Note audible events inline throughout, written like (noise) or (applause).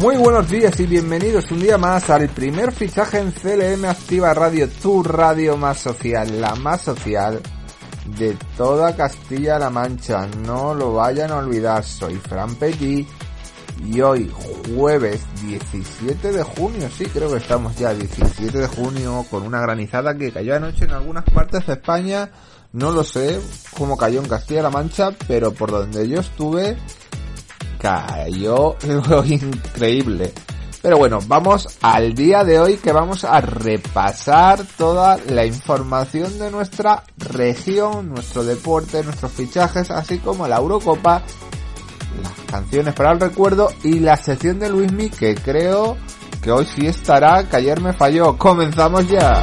Muy buenos días y bienvenidos un día más al primer fichaje en CLM Activa Radio, tu radio más social, la más social de toda Castilla-La Mancha. No lo vayan a olvidar, soy Fran Petit y hoy jueves 17 de junio, sí creo que estamos ya 17 de junio con una granizada que cayó anoche en algunas partes de España. No lo sé cómo cayó en Castilla-La Mancha, pero por donde yo estuve cayó (laughs) increíble. Pero bueno, vamos al día de hoy que vamos a repasar toda la información de nuestra región, nuestro deporte, nuestros fichajes, así como la Eurocopa, las canciones para el recuerdo y la sección de Luismi que creo que hoy sí estará, que ayer me falló. Comenzamos ya.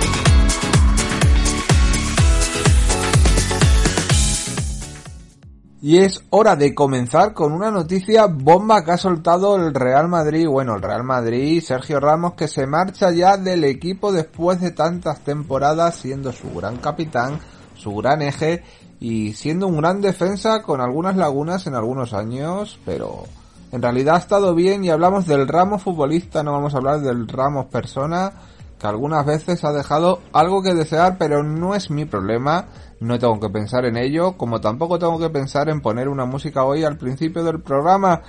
Y es hora de comenzar con una noticia bomba que ha soltado el Real Madrid. Bueno, el Real Madrid, Sergio Ramos, que se marcha ya del equipo después de tantas temporadas, siendo su gran capitán, su gran eje y siendo un gran defensa con algunas lagunas en algunos años, pero en realidad ha estado bien y hablamos del Ramos futbolista, no vamos a hablar del Ramos persona, que algunas veces ha dejado algo que desear, pero no es mi problema no tengo que pensar en ello, como tampoco tengo que pensar en poner una música hoy al principio del programa,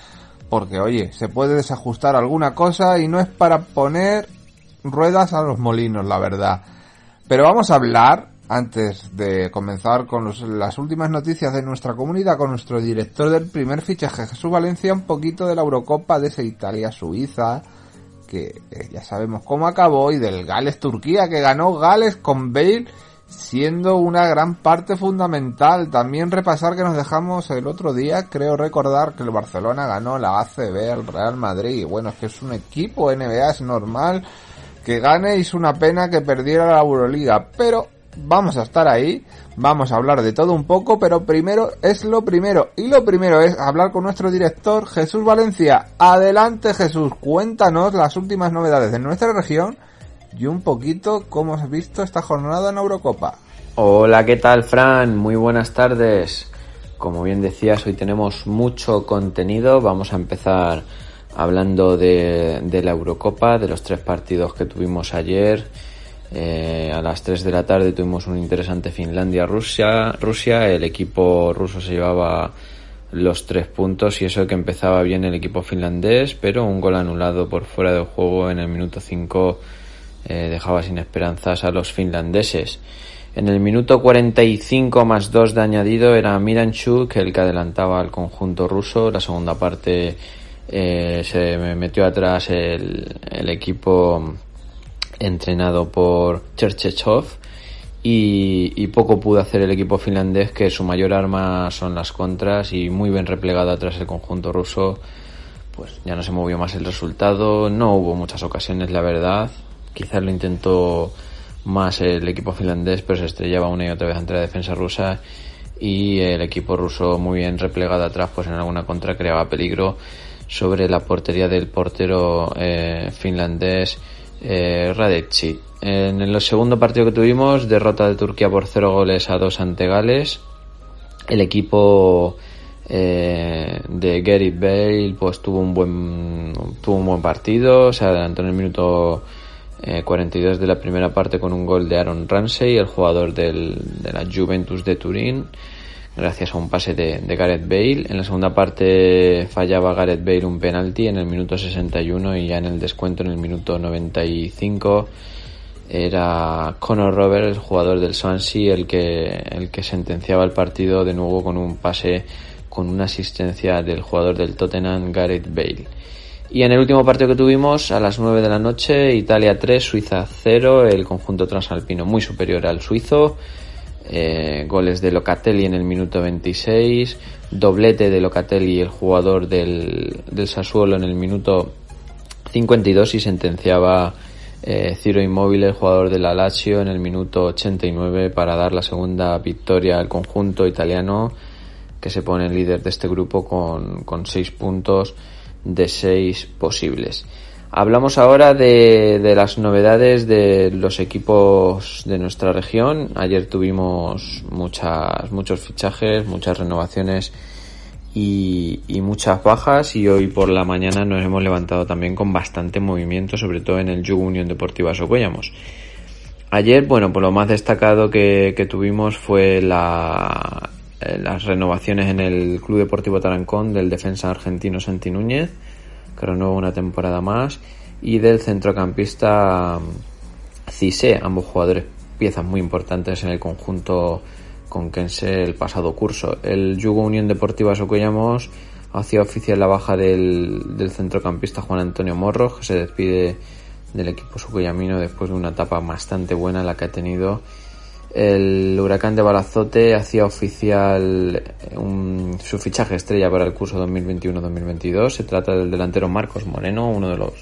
porque oye, se puede desajustar alguna cosa y no es para poner ruedas a los molinos, la verdad. Pero vamos a hablar, antes de comenzar con las últimas noticias de nuestra comunidad, con nuestro director del primer fichaje, Jesús Valencia, un poquito de la Eurocopa de esa Italia-Suiza, que eh, ya sabemos cómo acabó, y del Gales-Turquía, que ganó Gales con Bale siendo una gran parte fundamental. También repasar que nos dejamos el otro día, creo recordar que el Barcelona ganó la ACB el Real Madrid. Bueno, es que es un equipo NBA, es normal que gane y es una pena que perdiera la Euroliga, pero vamos a estar ahí, vamos a hablar de todo un poco, pero primero es lo primero. Y lo primero es hablar con nuestro director Jesús Valencia. Adelante Jesús, cuéntanos las últimas novedades de nuestra región y un poquito cómo has visto esta jornada en Eurocopa. Hola, ¿qué tal, Fran? Muy buenas tardes. Como bien decías, hoy tenemos mucho contenido. Vamos a empezar hablando de, la Eurocopa, de los tres partidos que tuvimos ayer. Eh, a las 3 de la tarde tuvimos un interesante Finlandia-Rusia. Rusia, el equipo ruso se llevaba los tres puntos y eso que empezaba bien el equipo finlandés, pero un gol anulado por fuera del juego en el minuto 5 eh, dejaba sin esperanzas a los finlandeses. En el minuto 45 más 2 de añadido era Miranchuk el que adelantaba al conjunto ruso. La segunda parte eh, se metió atrás el, el equipo entrenado por Cherchechov y, y, poco pudo hacer el equipo finlandés que su mayor arma son las contras y muy bien replegado atrás el conjunto ruso pues ya no se movió más el resultado no hubo muchas ocasiones la verdad quizás lo intentó más el equipo finlandés, pero se estrellaba una y otra vez ante la defensa rusa y el equipo ruso muy bien replegado atrás, pues en alguna contra creaba peligro sobre la portería del portero eh, finlandés eh, En el segundo partido que tuvimos, derrota de Turquía por 0 goles a 2 ante Gales. El equipo eh, de Gary Bale pues tuvo un buen tuvo un buen partido, se adelantó en el minuto 42 eh, de la primera parte con un gol de Aaron Ramsey, el jugador del, de la Juventus de Turín, gracias a un pase de, Gareth Bale. En la segunda parte fallaba Gareth Bale un penalti en el minuto 61 y ya en el descuento en el minuto 95 era Conor Robert, el jugador del Swansea, el que, el que sentenciaba el partido de nuevo con un pase con una asistencia del jugador del Tottenham, Gareth Bale. Y en el último partido que tuvimos, a las 9 de la noche, Italia 3, Suiza 0, el conjunto transalpino muy superior al suizo. Eh, goles de Locatelli en el minuto 26, doblete de Locatelli, el jugador del, del Sassuolo, en el minuto 52 y sentenciaba eh, Ciro Immobile, el jugador de la Lazio, en el minuto 89 para dar la segunda victoria al conjunto italiano que se pone líder de este grupo con, con puntos de seis posibles. Hablamos ahora de, de, las novedades de los equipos de nuestra región. Ayer tuvimos muchas, muchos fichajes, muchas renovaciones y, y, muchas bajas y hoy por la mañana nos hemos levantado también con bastante movimiento, sobre todo en el Yugo Unión Deportiva Socuellamos. Ayer, bueno, por lo más destacado que, que tuvimos fue la, las renovaciones en el Club Deportivo Tarancón del defensa argentino Santi Núñez, que renueva una temporada más, y del centrocampista mm, Cise, ambos jugadores piezas muy importantes en el conjunto conquense el pasado curso. El Yugo Unión Deportiva Socollamos hacía oficial la baja del, del centrocampista Juan Antonio Morro, que se despide del equipo socollamino después de una etapa bastante buena la que ha tenido el Huracán de Balazote hacía oficial un, su fichaje estrella para el curso 2021-2022. Se trata del delantero Marcos Moreno, uno de los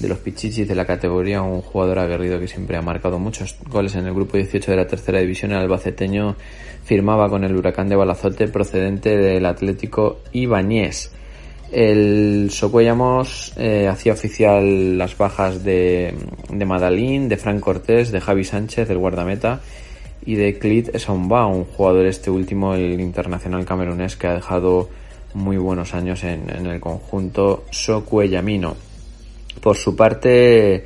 de los pichichis de la categoría, un jugador aguerrido que siempre ha marcado muchos goles en el grupo 18 de la tercera división. El albaceteño firmaba con el Huracán de Balazote procedente del Atlético Ibañez. El Socuellamos eh, hacía oficial las bajas de, de Madalín, de Fran Cortés, de Javi Sánchez, del guardameta y de Clit Esomba, un jugador este último, el internacional camerunés, que ha dejado muy buenos años en, en el conjunto Socuellamino. Por su parte,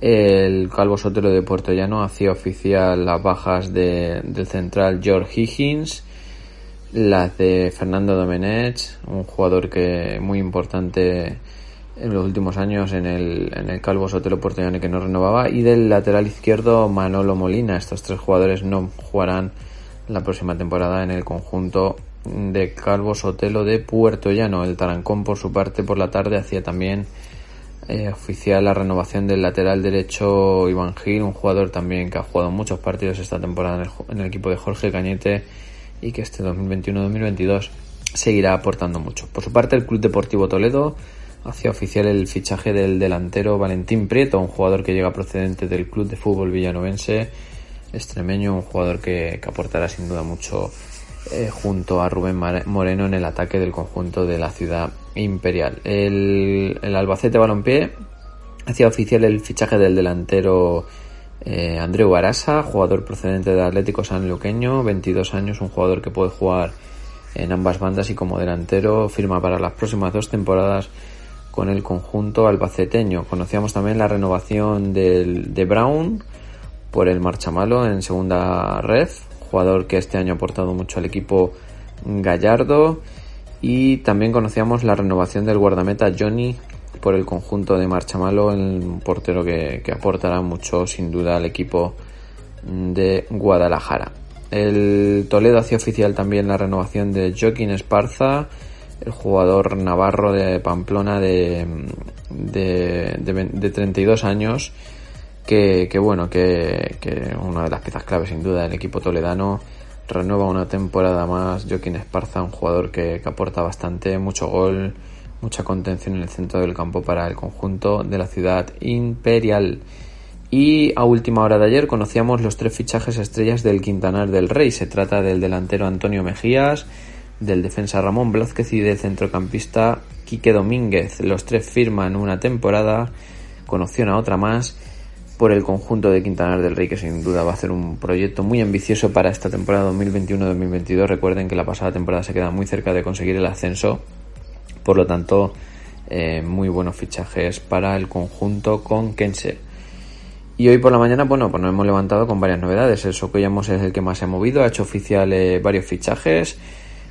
el Calvo Sotelo de Puerto Llano hacía oficial las bajas de, del central George Higgins, las de Fernando Domenech, un jugador que muy importante en los últimos años en el, en el Calvo Sotelo Porteñano que no renovaba y del lateral izquierdo Manolo Molina. Estos tres jugadores no jugarán la próxima temporada en el conjunto de Calvo Sotelo de Puerto Llano. El Tarancón por su parte por la tarde hacía también eh, oficial la renovación del lateral derecho Iván Gil, un jugador también que ha jugado muchos partidos esta temporada en el, en el equipo de Jorge Cañete y que este 2021-2022 seguirá aportando mucho. Por su parte el Club Deportivo Toledo hacía oficial el fichaje del delantero Valentín Prieto, un jugador que llega procedente del club de fútbol villanovense extremeño, un jugador que, aportará sin duda mucho eh, junto a Rubén Moreno en el ataque del conjunto de la ciudad imperial. El, el Albacete Balompié hacía oficial el fichaje del delantero eh, Andreu Arasa, jugador procedente del Atlético Sanluqueño, 22 años, un jugador que puede jugar en ambas bandas y como delantero firma para las próximas dos temporadas con el conjunto albaceteño. Conocíamos también la renovación del, de Brown por el Marchamalo en segunda red, jugador que este año ha aportado mucho al equipo Gallardo. Y también conocíamos la renovación del guardameta Johnny por el conjunto de Marchamalo, un portero que, que aportará mucho sin duda al equipo de Guadalajara. El Toledo hacía oficial también la renovación de Joaquín Esparza el jugador navarro de Pamplona de, de, de, de 32 años, que, que bueno, que, que, una de las piezas claves sin duda del equipo toledano. Renueva una temporada más Joaquín Esparza, un jugador que, que aporta bastante, mucho gol, mucha contención en el centro del campo para el conjunto de la ciudad imperial. Y a última hora de ayer conocíamos los tres fichajes estrellas del Quintanar del Rey. Se trata del delantero Antonio Mejías, del defensa Ramón Blázquez y del centrocampista Quique Domínguez. Los tres firman una temporada con opción a otra más por el conjunto de Quintanar del Rey, que sin duda va a ser un proyecto muy ambicioso para esta temporada 2021-2022. Recuerden que la pasada temporada se queda muy cerca de conseguir el ascenso, por lo tanto, eh, muy buenos fichajes para el conjunto con Kense. Y hoy por la mañana, bueno, pues nos hemos levantado con varias novedades. El Socollamos es el que más se ha movido, ha hecho oficial varios fichajes.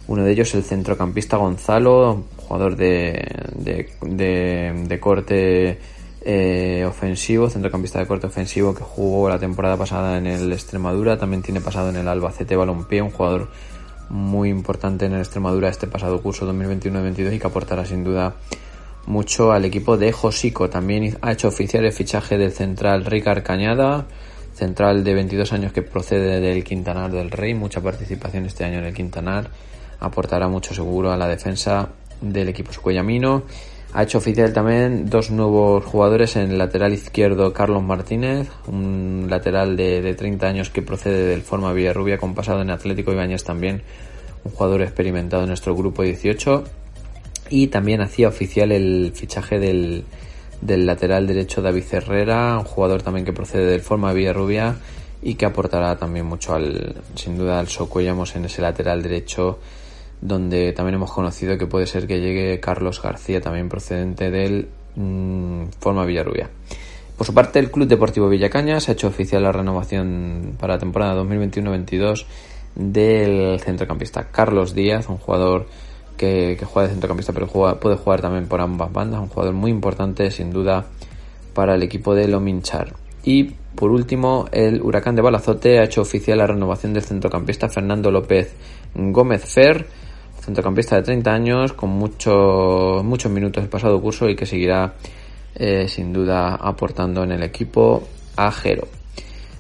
Uno de ellos el centrocampista Gonzalo, jugador de, de, de, corte eh, ofensivo, centrocampista de corte ofensivo que jugó la temporada pasada en el Extremadura, también tiene pasado en el Albacete Balompié, un jugador muy importante en el Extremadura este pasado curso 2021-2022 y que aportará sin duda mucho al equipo de Josico. También ha hecho oficial el fichaje del central Ricard Cañada, central de 22 años que procede del Quintanar del Rey, mucha participación este año en el Quintanar, aportará mucho seguro a la defensa del equipo sucuellamino. Ha hecho oficial también dos nuevos jugadores en el lateral izquierdo Carlos Martínez, un lateral de, 30 años que procede del Forma Villarrubia con pasado en Atlético Ibáñez también, un jugador experimentado en nuestro grupo 18. Y también hacía oficial el fichaje del, del lateral derecho David Herrera, un jugador también que procede del Forma Villarrubia y que aportará también mucho al, sin duda al Socuellamos en ese lateral derecho donde también hemos conocido que puede ser que llegue Carlos García también procedente del mm, Forma Villarrubia. Por su parte, el Club Deportivo Villacañas ha hecho oficial la renovación para la temporada 2021-22 del centrocampista Carlos Díaz, un jugador que, juega de centrocampista, pero puede jugar también por ambas bandas. Un jugador muy importante, sin duda, para el equipo de Lominchar. Y por último, el Huracán de Balazote ha hecho oficial la renovación del centrocampista Fernando López Gómez Fer, centrocampista de 30 años, con muchos muchos minutos del pasado curso y que seguirá eh, sin duda aportando en el equipo a Jero.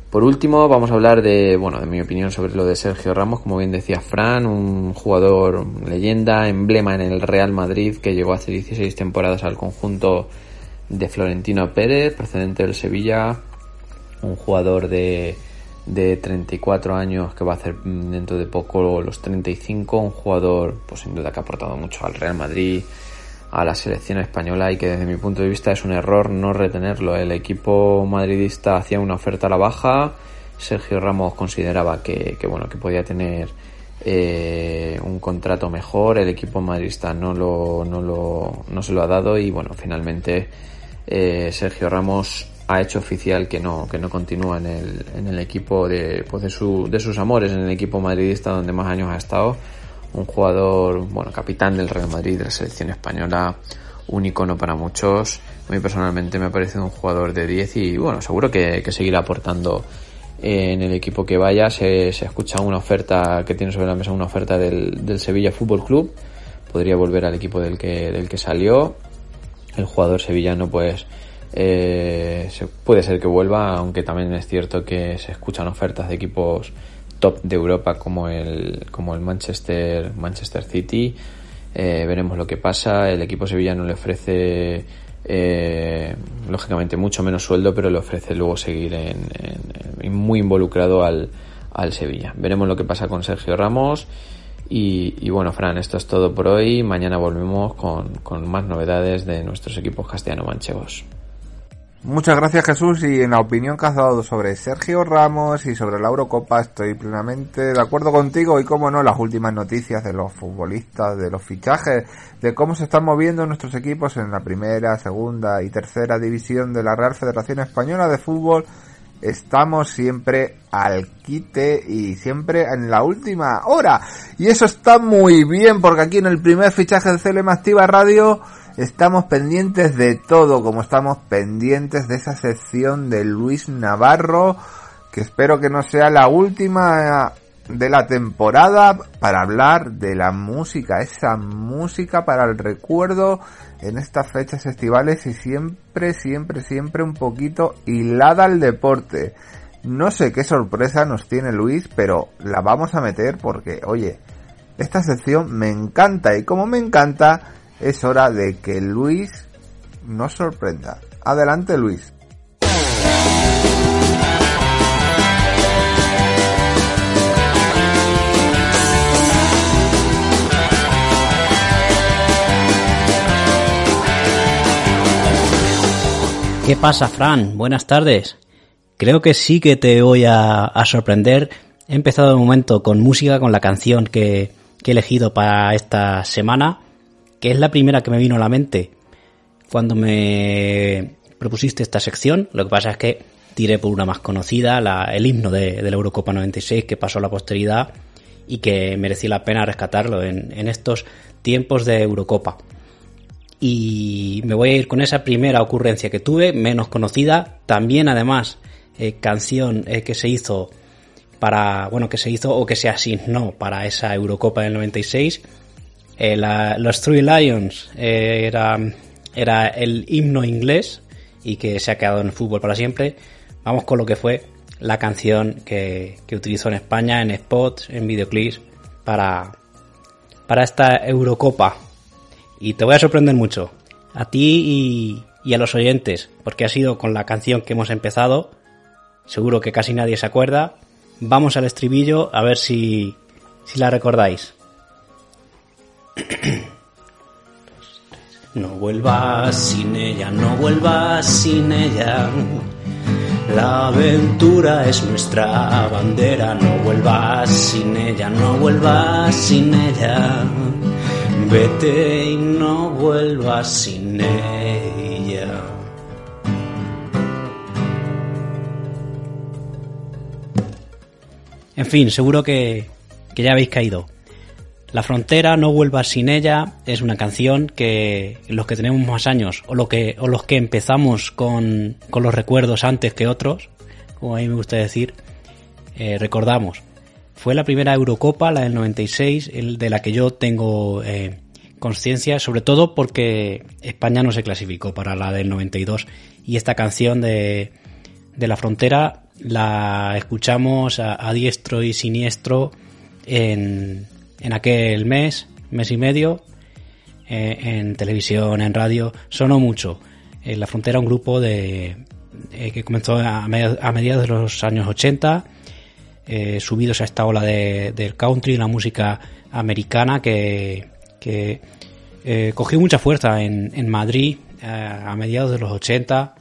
Por último, vamos a hablar de, bueno, de mi opinión sobre lo de Sergio Ramos, como bien decía Fran, un jugador leyenda, emblema en el Real Madrid que llegó hace 16 temporadas al conjunto de Florentino Pérez, procedente del Sevilla, un jugador de, de 34 años que va a hacer dentro de poco los 35, un jugador pues sin duda que ha aportado mucho al Real Madrid, a la selección española y que desde mi punto de vista es un error no retenerlo. El equipo madridista hacía una oferta a la baja, Sergio Ramos consideraba que, bueno que podía tener eh, un contrato mejor, el equipo madridista no lo, no lo no se lo ha dado y bueno finalmente eh, Sergio Ramos ha hecho oficial que no que no continúa en el, en el equipo de, pues de, su, de sus amores en el equipo madridista donde más años ha estado un jugador, bueno, capitán del Real Madrid, de la selección española, un icono para muchos. A mí personalmente me ha parecido un jugador de 10 y bueno, seguro que, seguirá aportando en el equipo que vaya. Se, se, escucha una oferta que tiene sobre la mesa, una oferta del, del Sevilla Fútbol Club. Podría volver al equipo del que, del que salió. El jugador sevillano, pues, eh, puede ser que vuelva, aunque también es cierto que se escuchan ofertas de equipos top de Europa como el, como el Manchester, Manchester City. Eh, veremos lo que pasa. El equipo sevillano le ofrece, eh, lógicamente, mucho menos sueldo, pero le ofrece luego seguir en, muy involucrado al, al, Sevilla. Veremos lo que pasa con Sergio Ramos. Y, y, bueno, Fran, esto es todo por hoy. Mañana volvemos con, con más novedades de nuestros equipos castellano-manchegos. Muchas gracias Jesús y en la opinión que has dado sobre Sergio Ramos y sobre la Eurocopa estoy plenamente de acuerdo contigo. Y como no las últimas noticias de los futbolistas, de los fichajes, de cómo se están moviendo nuestros equipos en la primera, segunda y tercera división de la Real Federación Española de Fútbol estamos siempre al quite y siempre en la última hora. Y eso está muy bien porque aquí en el primer fichaje de CLM Activa Radio Estamos pendientes de todo, como estamos pendientes de esa sección de Luis Navarro, que espero que no sea la última de la temporada para hablar de la música, esa música para el recuerdo en estas fechas estivales y siempre, siempre, siempre un poquito hilada al deporte. No sé qué sorpresa nos tiene Luis, pero la vamos a meter porque, oye, esta sección me encanta y como me encanta, es hora de que Luis nos sorprenda. Adelante Luis. ¿Qué pasa, Fran? Buenas tardes. Creo que sí que te voy a, sorprender. He empezado de momento con música, con la canción que, que he elegido para esta semana que es la primera que me vino a la mente cuando me propusiste esta sección. Lo que pasa es que tiré por una más conocida, el himno de, la Eurocopa 96 que pasó a la posteridad y que merecía la pena rescatarlo en, estos tiempos de Eurocopa. Y me voy a ir con esa primera ocurrencia que tuve, menos conocida, también además eh, canción eh, que se hizo para, bueno, que se hizo o que se asignó para esa Eurocopa del 96 eh, los Three Lions eh, era era el himno inglés y que se ha quedado en el fútbol para siempre. Vamos con lo que fue la canción que, utilizó en España en spots, en videoclips para, para esta Eurocopa. Y te voy a sorprender mucho, a ti y, y a los oyentes, porque ha sido con la canción que hemos empezado. Seguro que casi nadie se acuerda. Vamos al estribillo a ver si, si la recordáis. No vuelvas sin ella, no vuelvas sin ella. La aventura es nuestra bandera, no vuelvas sin ella, no vuelvas sin ella. Vete y no vuelvas sin ella. En fin, seguro que, que ya habéis caído. La frontera, no vuelvas sin ella, es una canción que los que tenemos más años o, los que empezamos con, los recuerdos antes que otros, como a mí me gusta decir, eh, recordamos. Fue la primera Eurocopa, la del 96, el de la que yo tengo eh, conciencia, sobre todo porque España no se clasificó para la del 92 y esta canción de, de la frontera la escuchamos a diestro y siniestro en, en aquel mes, mes y medio, eh, en televisión, en radio, sonó mucho. En La Frontera, un grupo de, eh, que comenzó a, mediados de los años 80, eh, subidos a esta ola de, del country, la música americana que, cogió mucha fuerza en, en Madrid a mediados de los 80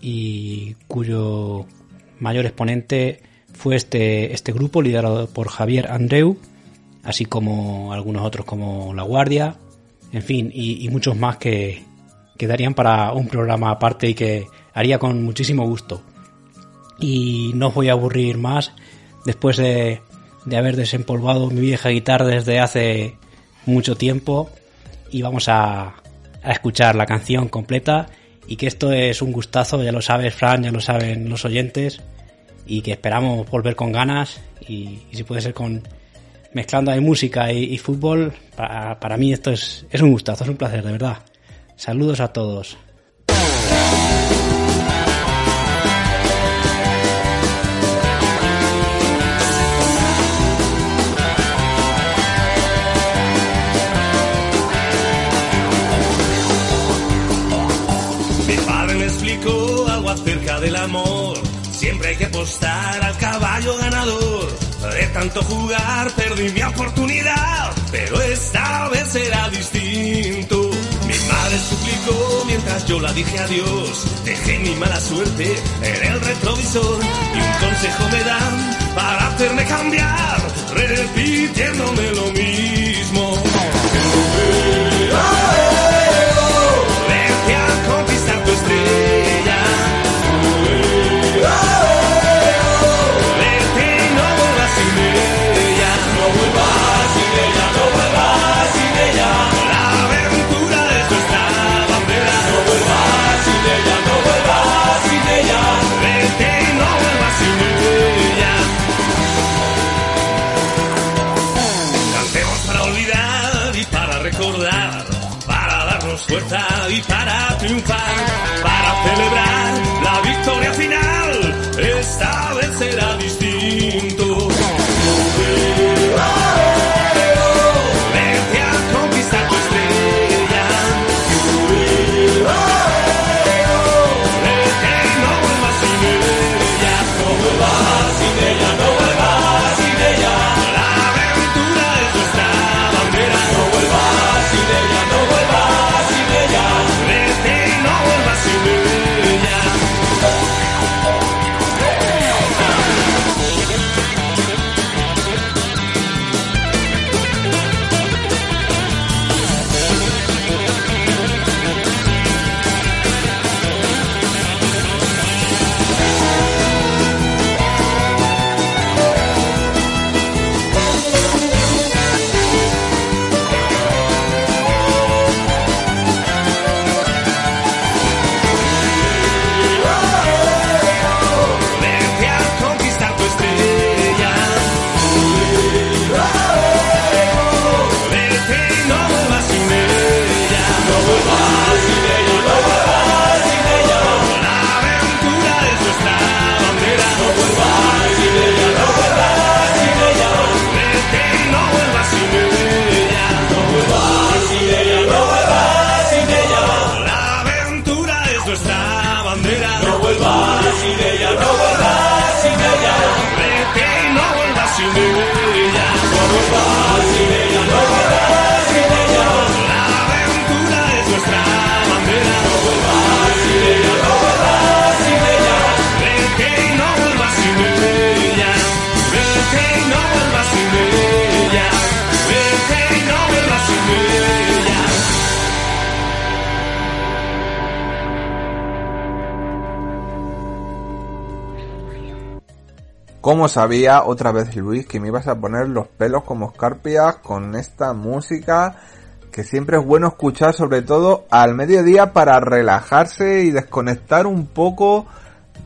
y cuyo mayor exponente fue este, este grupo liderado por Javier Andreu así como algunos otros como La Guardia, en fin, y, muchos más que, quedarían para un programa aparte y que haría con muchísimo gusto. Y no os voy a aburrir más. Después de, de haber desempolvado mi vieja guitarra desde hace mucho tiempo y vamos a, a escuchar la canción completa. Y que esto es un gustazo, ya lo sabes Fran, ya lo saben los oyentes. Y que esperamos volver con ganas y si puede ser con, mezclando ahí música y, fútbol, para, para, mí esto es, es un gustazo, es un placer, de verdad. Saludos a todos. Mi padre me explicó algo acerca del amor. Siempre hay que apostar al tanto jugar perdí mi oportunidad, pero esta vez será distinto. Mi madre suplicó mientras yo la dije adiós. Dejé mi mala suerte en el retrovisor y un consejo me dan para hacerme cambiar, repitiéndome lo mismo. Celebrar la victoria final, Como sabía otra vez Luis que me ibas a poner los pelos como escarpias con esta música que siempre es bueno escuchar sobre todo al mediodía para relajarse y desconectar un poco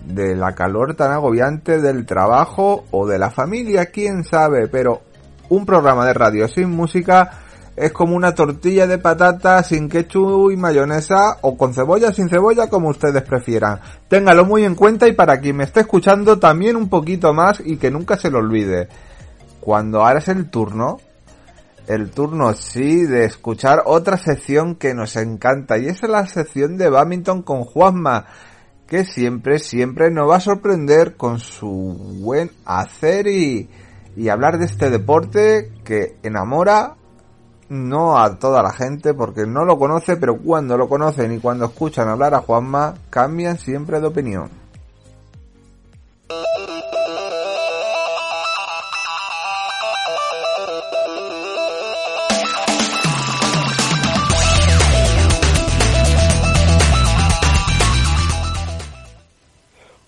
de la calor tan agobiante del trabajo o de la familia, quién sabe, pero un programa de radio sin música es como una tortilla de patata sin ketchup y mayonesa o con cebolla sin cebolla como ustedes prefieran. Téngalo muy en cuenta y para quien me esté escuchando también un poquito más y que nunca se lo olvide. Cuando ahora es el turno, el turno sí de escuchar otra sección que nos encanta y es la sección de badminton con Juanma que siempre, siempre nos va a sorprender con su buen hacer y, y hablar de este deporte que enamora no a toda la gente porque no lo conoce, pero cuando lo conocen y cuando escuchan hablar a Juanma, cambian siempre de opinión.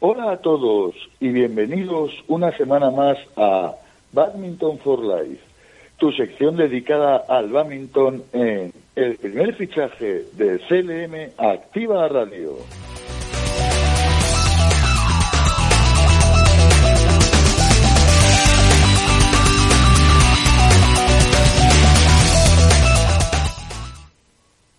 Hola a todos y bienvenidos una semana más a Badminton for Life tu sección dedicada al badminton en el primer fichaje de CLM Activa Radio.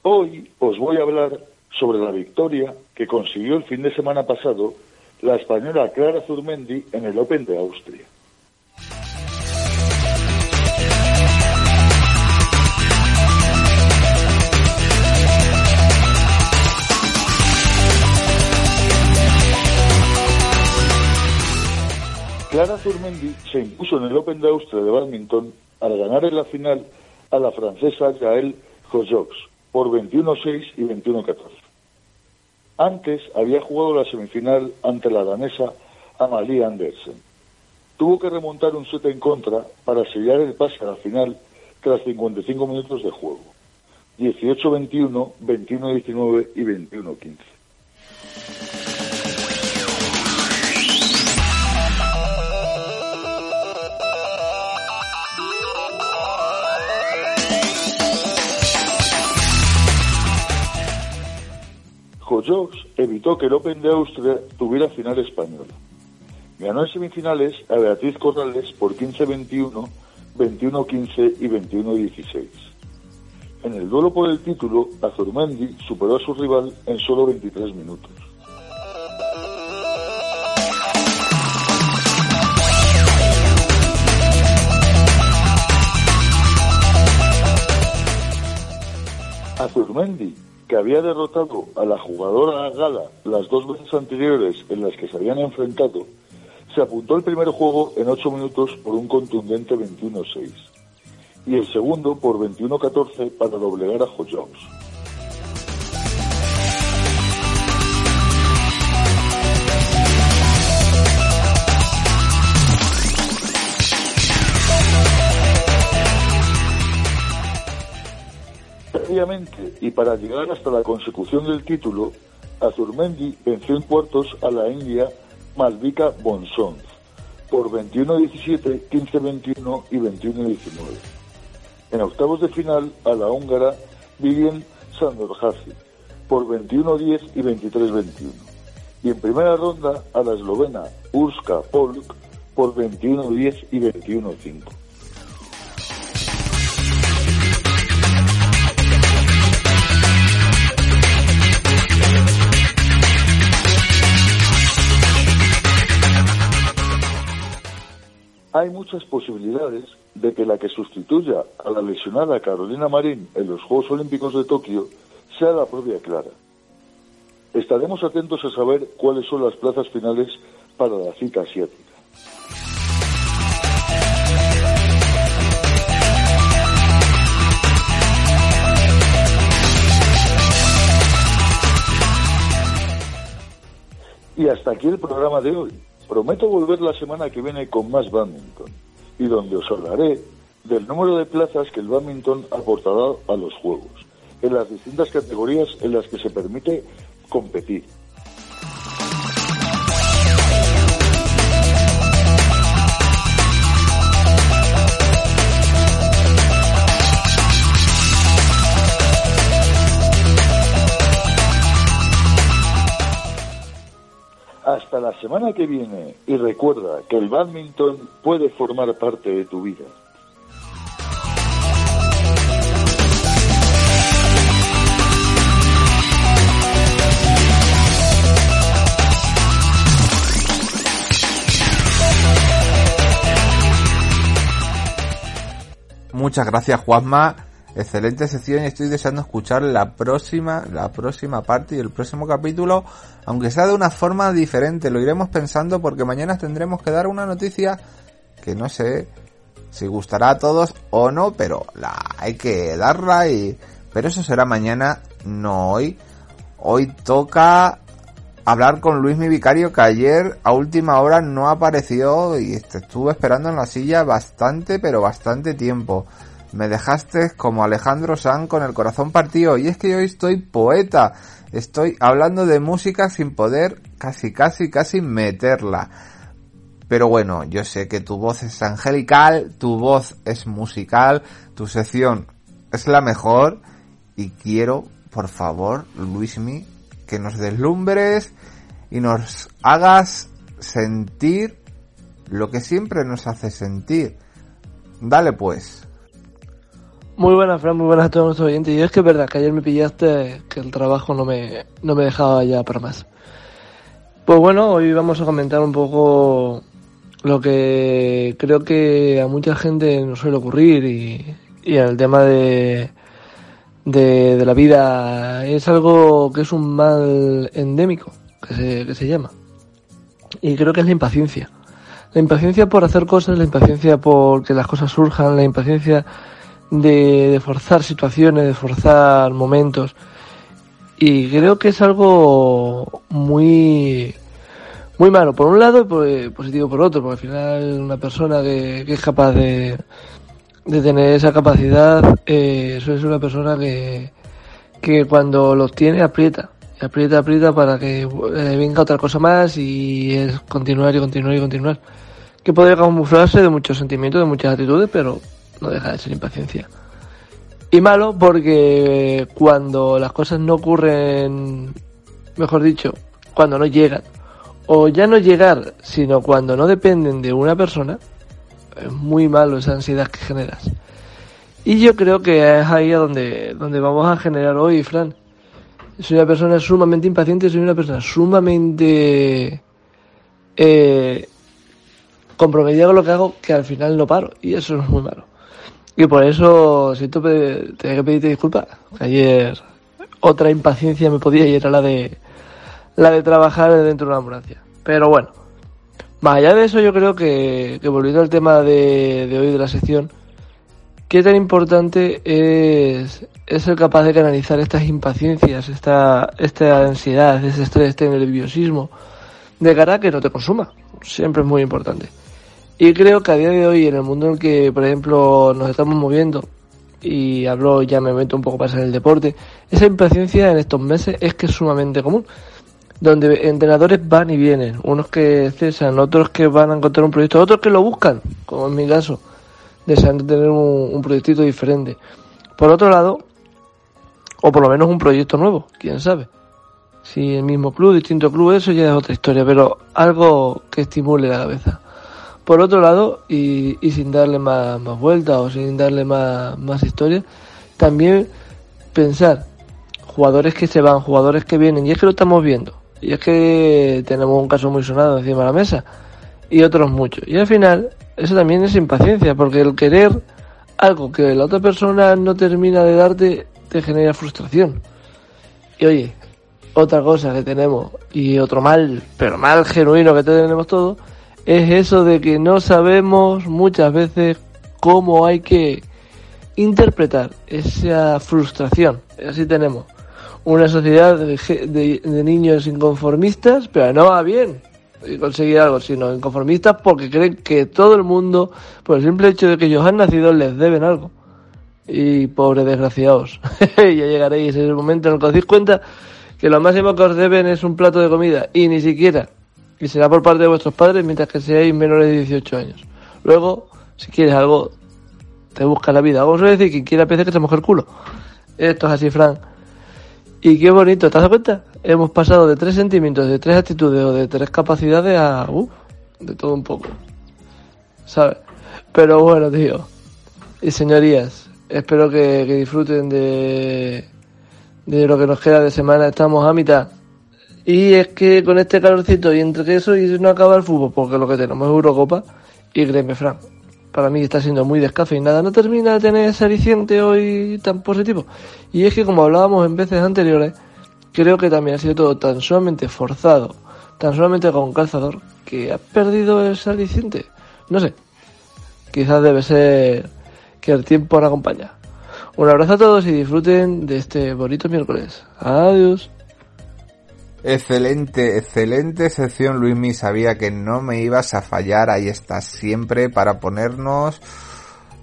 Hoy os voy a hablar sobre la victoria que consiguió el fin de semana pasado la española Clara Zurmendi en el Open de Austria. Clara Zurmendi se impuso en el Open de Austria de badminton al ganar en la final a la francesa Gaëlle Jojox por 21-6 y 21-14. Antes había jugado la semifinal ante la danesa Amalie Andersen. Tuvo que remontar un set en contra para sellar el pase a la final tras 55 minutos de juego. 18-21, 21-19 y 21-15. Jojox evitó que el Open de Austria tuviera final española. Ganó en semifinales a Beatriz Corrales por 15-21, 21-15 y 21-16. En el duelo por el título, Azurmendi superó a su rival en solo 23 minutos. Azurmendi que había derrotado a la jugadora Gala las dos veces anteriores en las que se habían enfrentado, se apuntó el primer juego en 8 minutos por un contundente 21-6 y el segundo por 21-14 para doblegar a Jojox. y para llegar hasta la consecución del título, Azurmendi venció en cuartos a la india Malvika Bonsons por 21-17, 15-21 y 21-19. En octavos de final a la húngara Vivian Sandorhazi por 21-10 y 23-21. Y en primera ronda a la eslovena Urska Polk por 21-10 y 21-5. Hay muchas posibilidades de que la que sustituya a la lesionada Carolina Marín en los Juegos Olímpicos de Tokio sea la propia Clara. Estaremos atentos a saber cuáles son las plazas finales para la cita asiática. Y hasta aquí el programa de hoy. Prometo volver la semana que viene con más badminton y donde os hablaré del número de plazas que el badminton aportará a los juegos, en las distintas categorías en las que se permite competir. La semana que viene y recuerda que el badminton puede formar parte de tu vida. Muchas gracias Juanma, excelente sección y estoy deseando escuchar la próxima, la próxima parte y el próximo capítulo, aunque sea de una forma diferente, lo iremos pensando porque mañana tendremos que dar una noticia que no sé si gustará a todos o no, pero la hay que darla y pero eso será mañana, no hoy. Hoy toca hablar con Luis mi vicario que ayer a última hora no apareció y estuve esperando en la silla bastante pero bastante tiempo. Me dejaste como Alejandro San con el corazón partido y es que hoy estoy poeta. Estoy hablando de música sin poder casi casi casi meterla. Pero bueno, yo sé que tu voz es angelical, tu voz es musical, tu sección es la mejor y quiero, por favor, Luismi, que nos deslumbres y nos hagas sentir lo que siempre nos hace sentir. Dale pues. Muy buenas, Fran, muy buenas a todos nuestros oyentes. Y es que es verdad que ayer me pillaste que el trabajo no me, no me dejaba ya para más. Pues bueno, hoy vamos a comentar un poco lo que creo que a mucha gente nos suele ocurrir y, y el tema de, de, de, la vida es algo que es un mal endémico, que se, que se llama. Y creo que es la impaciencia. La impaciencia por hacer cosas, la impaciencia por que las cosas surjan, la impaciencia de, de forzar situaciones, de forzar momentos. Y creo que es algo muy, muy malo por un lado y positivo por otro, porque al final una persona que, es capaz de, de tener esa capacidad, eh, eso es una persona que, que cuando los tiene aprieta, aprieta, aprieta para que eh, venga otra cosa más y es continuar y continuar y continuar. Que puede camuflarse de muchos sentimientos, de muchas actitudes, pero no deja de ser impaciencia. Y malo porque cuando las cosas no ocurren, mejor dicho, cuando no llegan, o ya no llegar, sino cuando no dependen de una persona, es muy malo esa ansiedad que generas. Y yo creo que es ahí donde, donde vamos a generar hoy, Fran. Soy una persona sumamente impaciente, soy una persona sumamente eh, comprometida con lo que hago, que al final no paro. Y eso es muy malo. Y por eso siento tener que pedirte disculpas. Ayer otra impaciencia me podía ir a la de la de trabajar dentro de una ambulancia. Pero bueno, más allá de eso, yo creo que, que volviendo al tema de, de, hoy de la sección, qué tan importante es, es ser capaz de canalizar estas impaciencias, esta, esta ansiedad, ese estrés, este nerviosismo, de cara a que no te consuma. Siempre es muy importante. Y creo que a día de hoy, en el mundo en el que, por ejemplo, nos estamos moviendo, y hablo, ya me meto un poco más en el deporte, esa impaciencia en estos meses es que es sumamente común donde entrenadores van y vienen, unos que cesan, otros que van a encontrar un proyecto, otros que lo buscan, como en mi caso, deseando tener un, un proyectito diferente. Por otro lado, o por lo menos un proyecto nuevo, quién sabe. Si el mismo club, distinto club, eso ya es otra historia, pero algo que estimule la cabeza. Por otro lado, y, y sin darle más, vueltas o sin darle más, más historia, también pensar jugadores que se van, jugadores que vienen, y es que lo estamos viendo. Y es que tenemos un caso muy sonado encima de la mesa. Y otros muchos. Y al final, eso también es impaciencia, porque el querer algo que la otra persona no termina de darte, te genera frustración. Y oye, otra cosa que tenemos, y otro mal, pero mal genuino que tenemos todos, es eso de que no sabemos muchas veces cómo hay que interpretar esa frustración. Así tenemos una sociedad de, de, niños inconformistas, pero no va bien conseguir algo, sino inconformistas porque creen que todo el mundo, por el simple hecho de que ellos han nacido, les deben algo. Y pobres desgraciados, (laughs) ya llegaréis en el momento en el que os dais cuenta que lo máximo que os deben es un plato de comida y ni siquiera, y será por parte de vuestros padres mientras que seáis menores de 18 años. Luego, si quieres algo, te busca la vida. Vamos a decir, quien quiera pez que se moje el culo. Esto es así, Fran. Y qué bonito, ¿te das cuenta? hemos pasado de tres sentimientos, de tres actitudes o de tres capacidades a, uh, de todo un poco. ¿Sabes? Pero bueno, tío. Y señorías, espero que, disfruten de, de lo que nos queda de semana. Estamos a mitad. Y es que con este calorcito y entre eso y no acaba el fútbol, porque lo que tenemos es Eurocopa. Y créeme, Fran, para mí está siendo muy descafeinada. No termina de tener ese hoy tan positivo. Y es que como hablábamos en veces anteriores, creo que también ha sido todo tan sumamente forzado, tan sumamente con calzador, que ha perdido ese aliciente. No sé. Quizás debe ser que el tiempo nos acompaña. Un abrazo a todos y disfruten de este bonito miércoles. Adiós. Excelente, excelente sección Luismi, sabía que no me ibas a fallar, ahí estás siempre para ponernos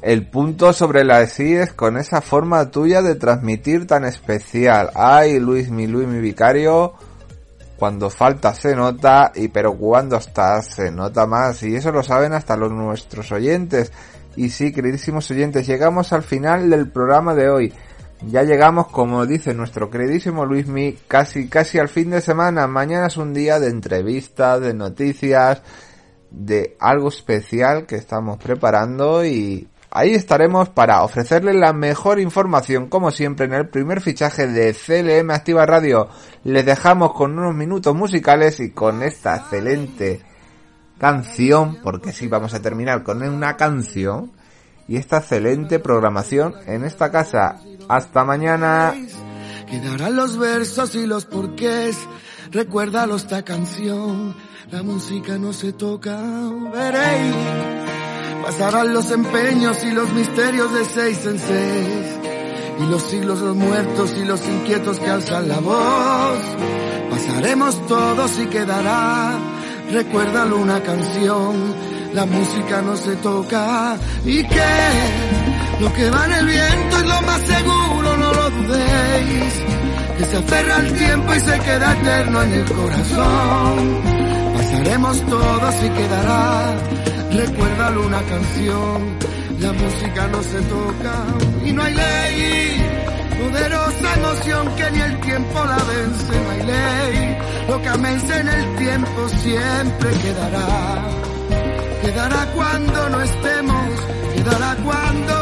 el punto sobre las IES con esa forma tuya de transmitir tan especial. Ay, Luismi, Luismi Vicario, cuando falta se nota, y pero cuando estás se nota más, y eso lo saben hasta los nuestros oyentes. Y sí, queridísimos oyentes, llegamos al final del programa de hoy. Ya llegamos, como dice nuestro queridísimo Luismi, casi, casi al fin de semana. Mañana es un día de entrevistas, de noticias, de algo especial que estamos preparando y ahí estaremos para ofrecerle la mejor información, como siempre, en el primer fichaje de CLM Activa Radio. Les dejamos con unos minutos musicales y con esta excelente canción, porque sí vamos a terminar con una canción y esta excelente programación en esta casa. Hasta mañana. Quedarán los versos y los porqués. Recuérdalo esta canción. La música no se toca. Veréis. Pasarán los empeños y los misterios de seis en seis. Y los siglos los muertos y los inquietos que alzan la voz. Pasaremos todos y quedará. Recuérdalo una canción la música no se toca y que lo que va en el viento es lo más seguro, no lo dudéis, que se aferra al tiempo y se queda eterno en el corazón. Pasaremos todos y quedará, recuérdalo una canción, la música no se toca y no hay ley. Poderosa emoción que ni el tiempo la vence, no hay ley. Lo que améis en el tiempo siempre quedará quedará cuando no estemos, quedará cuando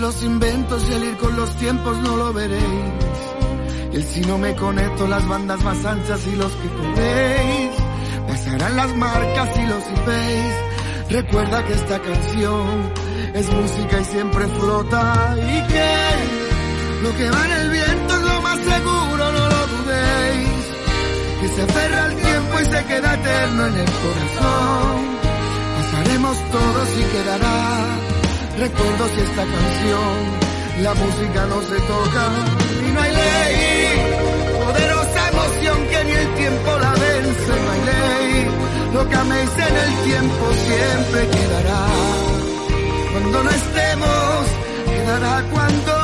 Los inventos y al ir con los tiempos no lo veréis. El si no me conecto, las bandas más anchas y los que podéis. Pasarán las marcas y los IPs. Recuerda que esta canción es música y siempre flota. Y que lo que va en el viento es lo más seguro, no lo dudéis. Que se aferra al tiempo y se queda eterno en el corazón. Pasaremos todos y quedará Recuerdo si esta canción, la música no se toca y no hay ley. Poderosa emoción que ni el tiempo la vence, no hay ley. Lo que améis en el tiempo siempre quedará. Cuando no estemos, quedará cuando